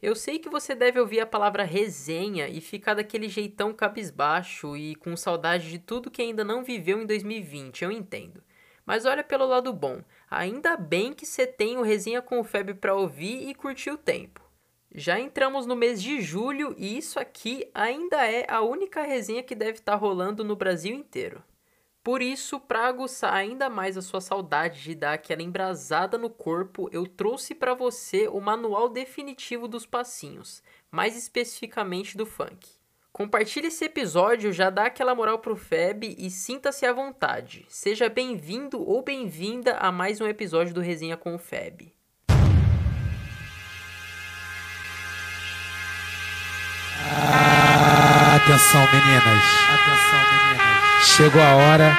Eu sei que você deve ouvir a palavra resenha e ficar daquele jeitão cabisbaixo e com saudade de tudo que ainda não viveu em 2020, eu entendo. Mas olha pelo lado bom, ainda bem que você tem o Resenha com o Feb para ouvir e curtir o tempo. Já entramos no mês de julho e isso aqui ainda é a única resenha que deve estar tá rolando no Brasil inteiro. Por isso, para aguçar ainda mais a sua saudade de dar aquela embrasada no corpo, eu trouxe para você o manual definitivo dos passinhos, mais especificamente do funk. Compartilhe esse episódio, já dá aquela moral pro Feb e sinta-se à vontade. Seja bem-vindo ou bem-vinda a mais um episódio do Resenha com o Feb. Atenção, meninas. Atenção, meninas. Chegou a hora.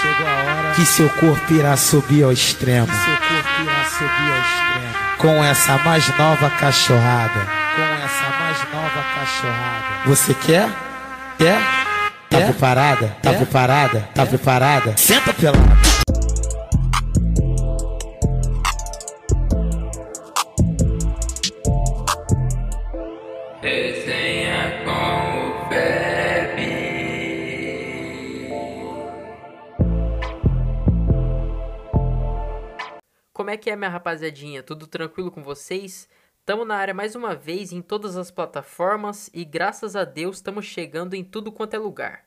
Chegou a hora que seu corpo irá subir ao extremo. Que seu corpo irá subir ao extremo. Com essa mais nova cachorrada. Com essa mais nova cachorrada. Você quer? Quer? Tá preparada? Tá preparada? Tá preparada? Senta pelada. Como é que é, minha rapaziadinha? Tudo tranquilo com vocês? Tamo na área mais uma vez em todas as plataformas e graças a Deus estamos chegando em tudo quanto é lugar.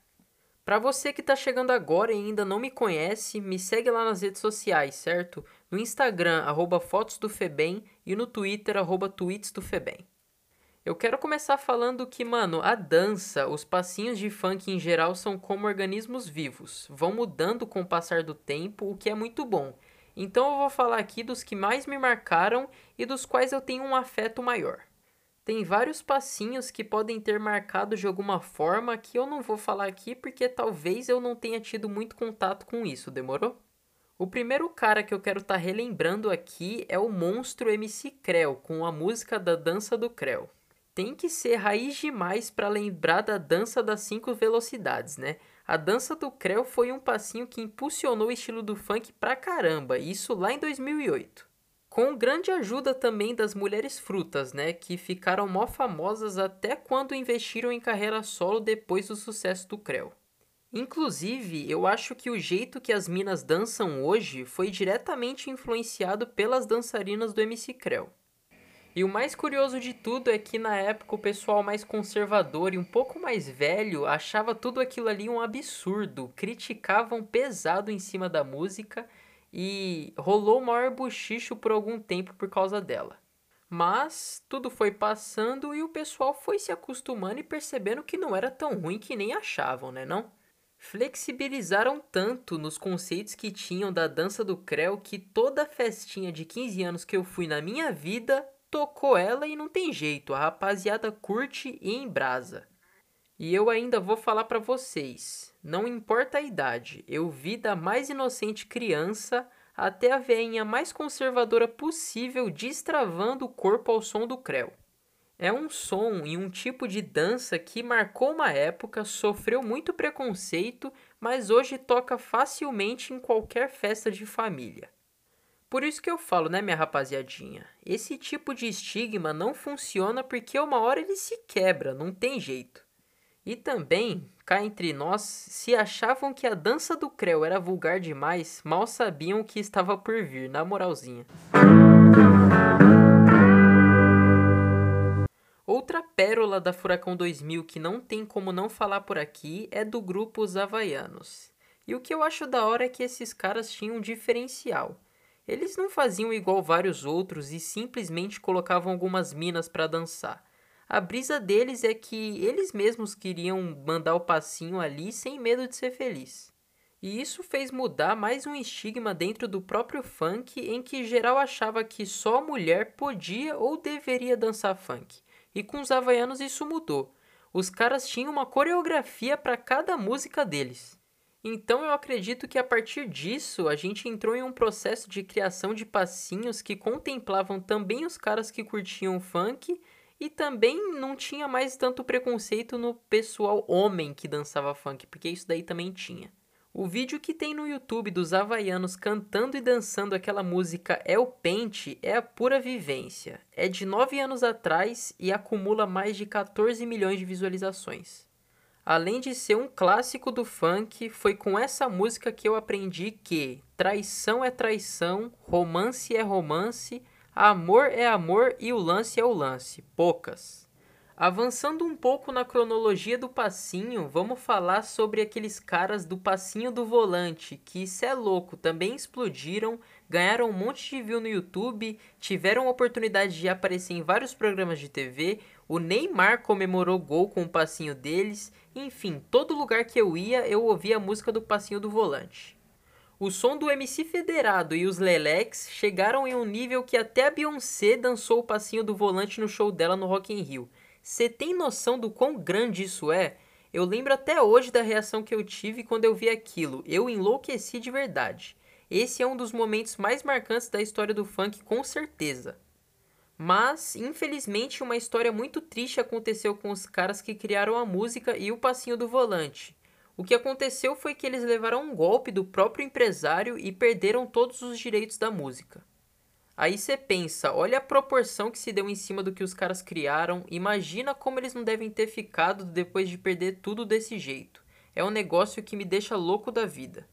Para você que está chegando agora e ainda não me conhece, me segue lá nas redes sociais, certo? No Instagram, arroba Fotos do Febem e no Twitter, arroba Tweets do Febem. Eu quero começar falando que, mano, a dança, os passinhos de funk em geral são como organismos vivos, vão mudando com o passar do tempo, o que é muito bom. Então eu vou falar aqui dos que mais me marcaram e dos quais eu tenho um afeto maior. Tem vários passinhos que podem ter marcado de alguma forma que eu não vou falar aqui porque talvez eu não tenha tido muito contato com isso, demorou? O primeiro cara que eu quero estar tá relembrando aqui é o monstro MC Creu com a música da Dança do Creu. Tem que ser raiz demais para lembrar da dança das cinco velocidades, né? A dança do Creu foi um passinho que impulsionou o estilo do funk pra caramba, isso lá em 2008. Com grande ajuda também das mulheres frutas, né, que ficaram mó famosas até quando investiram em carreira solo depois do sucesso do Creu. Inclusive, eu acho que o jeito que as minas dançam hoje foi diretamente influenciado pelas dançarinas do MC Creu. E o mais curioso de tudo é que na época o pessoal mais conservador e um pouco mais velho achava tudo aquilo ali um absurdo, criticavam pesado em cima da música e rolou o maior bochicho por algum tempo por causa dela. Mas tudo foi passando e o pessoal foi se acostumando e percebendo que não era tão ruim que nem achavam, né não? Flexibilizaram tanto nos conceitos que tinham da dança do Creu que toda festinha de 15 anos que eu fui na minha vida tocou ela e não tem jeito, a rapaziada curte e embrasa. E eu ainda vou falar para vocês, não importa a idade, eu vi da mais inocente criança até a veinha mais conservadora possível destravando o corpo ao som do creu. É um som e um tipo de dança que marcou uma época, sofreu muito preconceito, mas hoje toca facilmente em qualquer festa de família. Por isso que eu falo, né, minha rapaziadinha? Esse tipo de estigma não funciona porque uma hora ele se quebra, não tem jeito. E também, cá entre nós, se achavam que a dança do Creu era vulgar demais, mal sabiam o que estava por vir, na moralzinha. Outra pérola da Furacão 2000 que não tem como não falar por aqui é do grupo Os Havaianos. E o que eu acho da hora é que esses caras tinham um diferencial. Eles não faziam igual vários outros e simplesmente colocavam algumas minas para dançar. A brisa deles é que eles mesmos queriam mandar o passinho ali sem medo de ser feliz. E isso fez mudar mais um estigma dentro do próprio funk em que geral achava que só mulher podia ou deveria dançar funk. E com os havaianos isso mudou. Os caras tinham uma coreografia para cada música deles. Então eu acredito que a partir disso a gente entrou em um processo de criação de passinhos que contemplavam também os caras que curtiam funk e também não tinha mais tanto preconceito no pessoal homem que dançava funk, porque isso daí também tinha. O vídeo que tem no YouTube dos havaianos cantando e dançando aquela música É o Pente é a pura vivência. É de 9 anos atrás e acumula mais de 14 milhões de visualizações. Além de ser um clássico do funk, foi com essa música que eu aprendi que traição é traição, romance é romance, amor é amor e o lance é o lance. Poucas. Avançando um pouco na cronologia do passinho, vamos falar sobre aqueles caras do passinho do volante, que cê é louco, também explodiram, ganharam um monte de view no YouTube, tiveram a oportunidade de aparecer em vários programas de TV, o Neymar comemorou gol com o passinho deles, enfim, todo lugar que eu ia eu ouvia a música do passinho do volante. O som do MC Federado e os Lelex chegaram em um nível que até a Beyoncé dançou o passinho do volante no show dela no Rock in Rio. Você tem noção do quão grande isso é? Eu lembro até hoje da reação que eu tive quando eu vi aquilo. Eu enlouqueci de verdade. Esse é um dos momentos mais marcantes da história do funk, com certeza. Mas, infelizmente, uma história muito triste aconteceu com os caras que criaram a música e o passinho do volante. O que aconteceu foi que eles levaram um golpe do próprio empresário e perderam todos os direitos da música. Aí você pensa, olha a proporção que se deu em cima do que os caras criaram, imagina como eles não devem ter ficado depois de perder tudo desse jeito. É um negócio que me deixa louco da vida.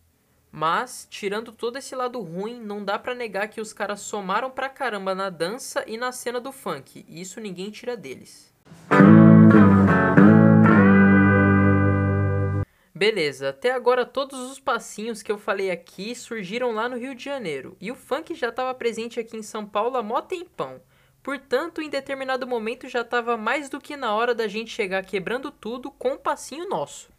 Mas, tirando todo esse lado ruim, não dá para negar que os caras somaram pra caramba na dança e na cena do funk, e isso ninguém tira deles. Beleza, até agora todos os passinhos que eu falei aqui surgiram lá no Rio de Janeiro, e o funk já estava presente aqui em São Paulo há mó tempão. Portanto, em determinado momento já estava mais do que na hora da gente chegar quebrando tudo com um passinho nosso.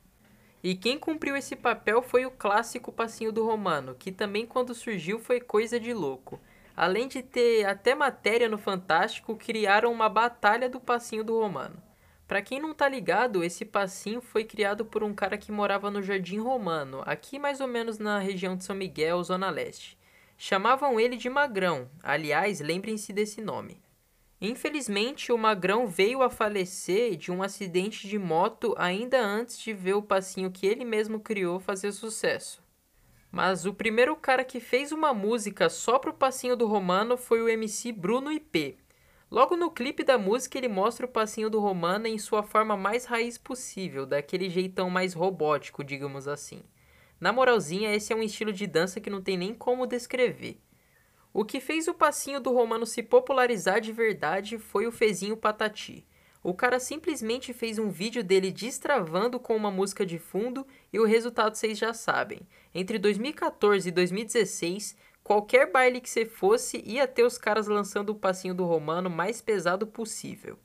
E quem cumpriu esse papel foi o clássico passinho do Romano, que também quando surgiu foi coisa de louco. Além de ter até matéria no Fantástico, criaram uma batalha do passinho do Romano. Para quem não tá ligado, esse passinho foi criado por um cara que morava no Jardim Romano, aqui mais ou menos na região de São Miguel, Zona Leste. Chamavam ele de Magrão, aliás, lembrem-se desse nome. Infelizmente, o Magrão veio a falecer de um acidente de moto ainda antes de ver o passinho que ele mesmo criou fazer sucesso. Mas o primeiro cara que fez uma música só pro passinho do Romano foi o MC Bruno IP, Logo no clipe da música, ele mostra o passinho do Romana em sua forma mais raiz possível, daquele jeitão mais robótico, digamos assim. Na moralzinha, esse é um estilo de dança que não tem nem como descrever. O que fez o passinho do Romano se popularizar de verdade foi o Fezinho Patati. O cara simplesmente fez um vídeo dele destravando com uma música de fundo e o resultado vocês já sabem. Entre 2014 e 2016, Qualquer baile que você fosse, ia ter os caras lançando o passinho do romano mais pesado possível.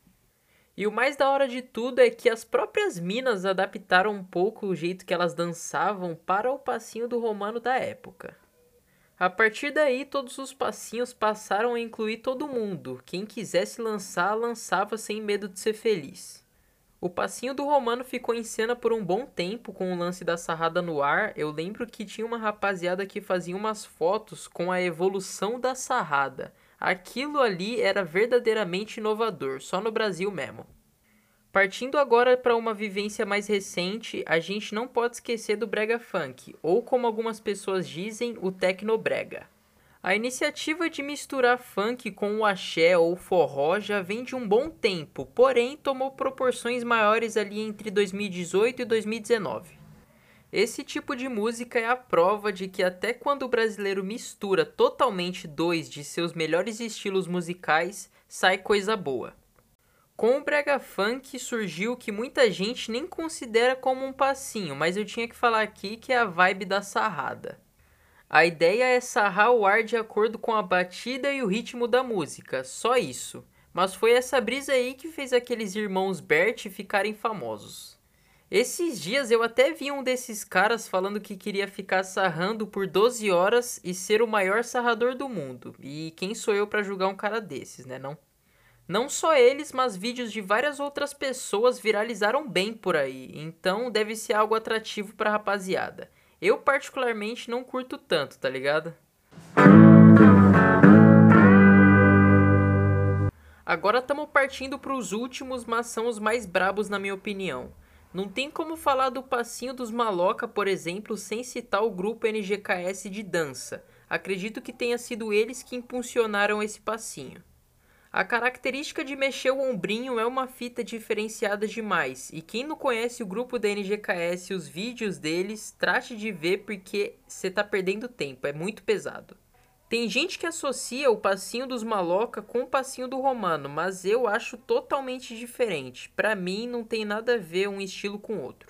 E o mais da hora de tudo é que as próprias minas adaptaram um pouco o jeito que elas dançavam para o passinho do romano da época. A partir daí, todos os passinhos passaram a incluir todo mundo. Quem quisesse lançar, lançava sem medo de ser feliz. O passinho do Romano ficou em cena por um bom tempo com o lance da sarrada no ar. Eu lembro que tinha uma rapaziada que fazia umas fotos com a evolução da sarrada. Aquilo ali era verdadeiramente inovador, só no Brasil mesmo. Partindo agora para uma vivência mais recente, a gente não pode esquecer do brega funk, ou como algumas pessoas dizem, o tecnobrega. A iniciativa de misturar funk com o axé ou forró já vem de um bom tempo, porém tomou proporções maiores ali entre 2018 e 2019. Esse tipo de música é a prova de que até quando o brasileiro mistura totalmente dois de seus melhores estilos musicais, sai coisa boa. Com o brega funk surgiu o que muita gente nem considera como um passinho, mas eu tinha que falar aqui que é a vibe da sarrada. A ideia é sarrar o ar de acordo com a batida e o ritmo da música, só isso. Mas foi essa brisa aí que fez aqueles irmãos Bert ficarem famosos. Esses dias eu até vi um desses caras falando que queria ficar sarrando por 12 horas e ser o maior sarrador do mundo. E quem sou eu para julgar um cara desses, né, não? Não só eles, mas vídeos de várias outras pessoas viralizaram bem por aí, então deve ser algo atrativo pra rapaziada. Eu particularmente não curto tanto, tá ligado? Agora estamos partindo para os últimos, mas são os mais brabos na minha opinião. Não tem como falar do passinho dos maloca, por exemplo, sem citar o grupo NGKS de dança. Acredito que tenha sido eles que impulsionaram esse passinho. A característica de mexer o ombrinho é uma fita diferenciada demais, e quem não conhece o grupo da NGKS e os vídeos deles, trate de ver porque você tá perdendo tempo, é muito pesado. Tem gente que associa o passinho dos maloca com o passinho do romano, mas eu acho totalmente diferente. Para mim não tem nada a ver um estilo com outro.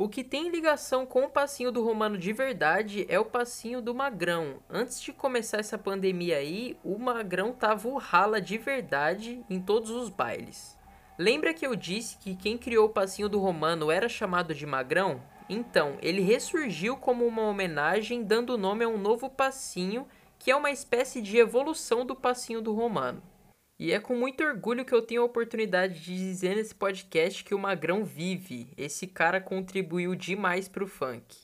O que tem ligação com o passinho do Romano de verdade é o passinho do Magrão. Antes de começar essa pandemia aí, o Magrão tava o rala de verdade em todos os bailes. Lembra que eu disse que quem criou o passinho do Romano era chamado de Magrão? Então, ele ressurgiu como uma homenagem, dando nome a um novo passinho, que é uma espécie de evolução do passinho do Romano. E é com muito orgulho que eu tenho a oportunidade de dizer nesse podcast que o Magrão vive. Esse cara contribuiu demais pro funk.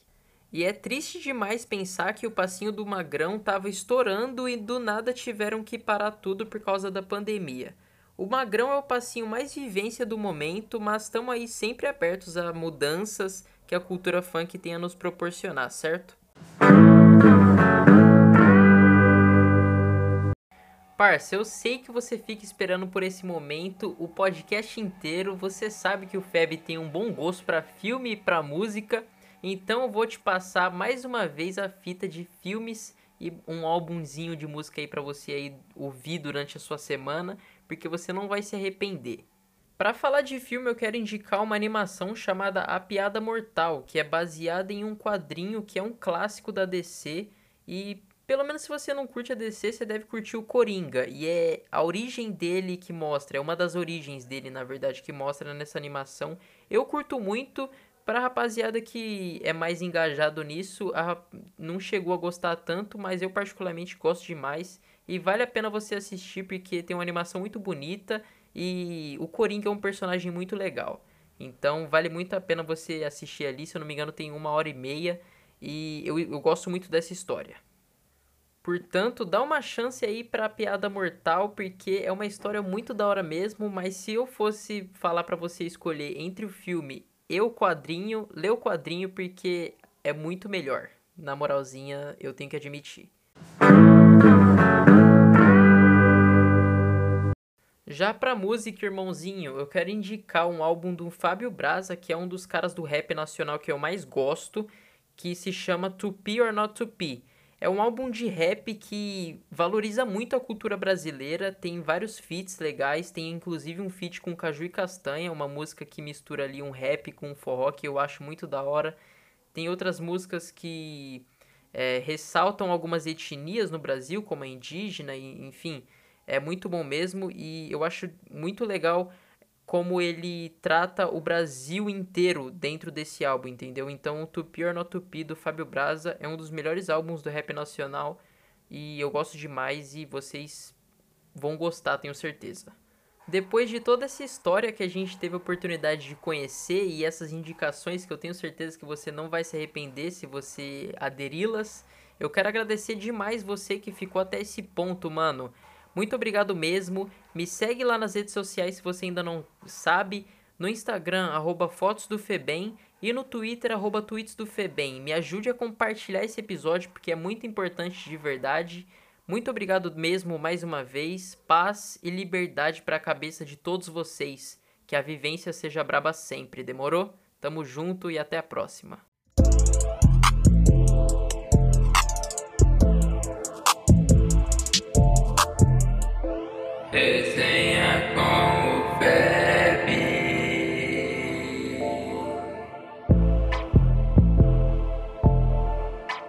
E é triste demais pensar que o passinho do Magrão tava estourando e do nada tiveram que parar tudo por causa da pandemia. O Magrão é o passinho mais vivência do momento, mas estamos aí sempre abertos a mudanças que a cultura funk tem a nos proporcionar, certo? Parça, eu sei que você fica esperando por esse momento o podcast inteiro. Você sabe que o Feb tem um bom gosto para filme e para música, então eu vou te passar mais uma vez a fita de filmes e um álbumzinho de música aí para você aí ouvir durante a sua semana, porque você não vai se arrepender. Para falar de filme, eu quero indicar uma animação chamada A Piada Mortal, que é baseada em um quadrinho que é um clássico da DC e pelo menos se você não curte a DC, você deve curtir o Coringa. E é a origem dele que mostra, é uma das origens dele, na verdade, que mostra nessa animação. Eu curto muito. Pra rapaziada que é mais engajado nisso, a, não chegou a gostar tanto, mas eu particularmente gosto demais. E vale a pena você assistir porque tem uma animação muito bonita e o Coringa é um personagem muito legal. Então vale muito a pena você assistir ali, se eu não me engano tem uma hora e meia. E eu, eu gosto muito dessa história. Portanto, dá uma chance aí pra Piada Mortal, porque é uma história muito da hora mesmo, mas se eu fosse falar para você escolher entre o filme e o quadrinho, lê o quadrinho porque é muito melhor. Na moralzinha, eu tenho que admitir. Já pra música, irmãozinho, eu quero indicar um álbum do Fábio Braza, que é um dos caras do rap nacional que eu mais gosto, que se chama Tupi or Not Tupi. É um álbum de rap que valoriza muito a cultura brasileira, tem vários feats legais, tem inclusive um feat com Caju e Castanha, uma música que mistura ali um rap com um forró que eu acho muito da hora. Tem outras músicas que é, ressaltam algumas etnias no Brasil, como a indígena, enfim, é muito bom mesmo e eu acho muito legal como ele trata o Brasil inteiro dentro desse álbum, entendeu? Então, o Tupi or Not Tupi do Fábio Braza é um dos melhores álbuns do rap nacional e eu gosto demais e vocês vão gostar, tenho certeza. Depois de toda essa história que a gente teve a oportunidade de conhecer e essas indicações que eu tenho certeza que você não vai se arrepender se você aderi-las, eu quero agradecer demais você que ficou até esse ponto, mano. Muito obrigado mesmo. Me segue lá nas redes sociais se você ainda não sabe. No Instagram, arroba Fotos do Febem. E no Twitter, arroba Tweets do Febem. Me ajude a compartilhar esse episódio porque é muito importante de verdade. Muito obrigado mesmo mais uma vez. Paz e liberdade para a cabeça de todos vocês. Que a vivência seja braba sempre. Demorou? Tamo junto e até a próxima. It's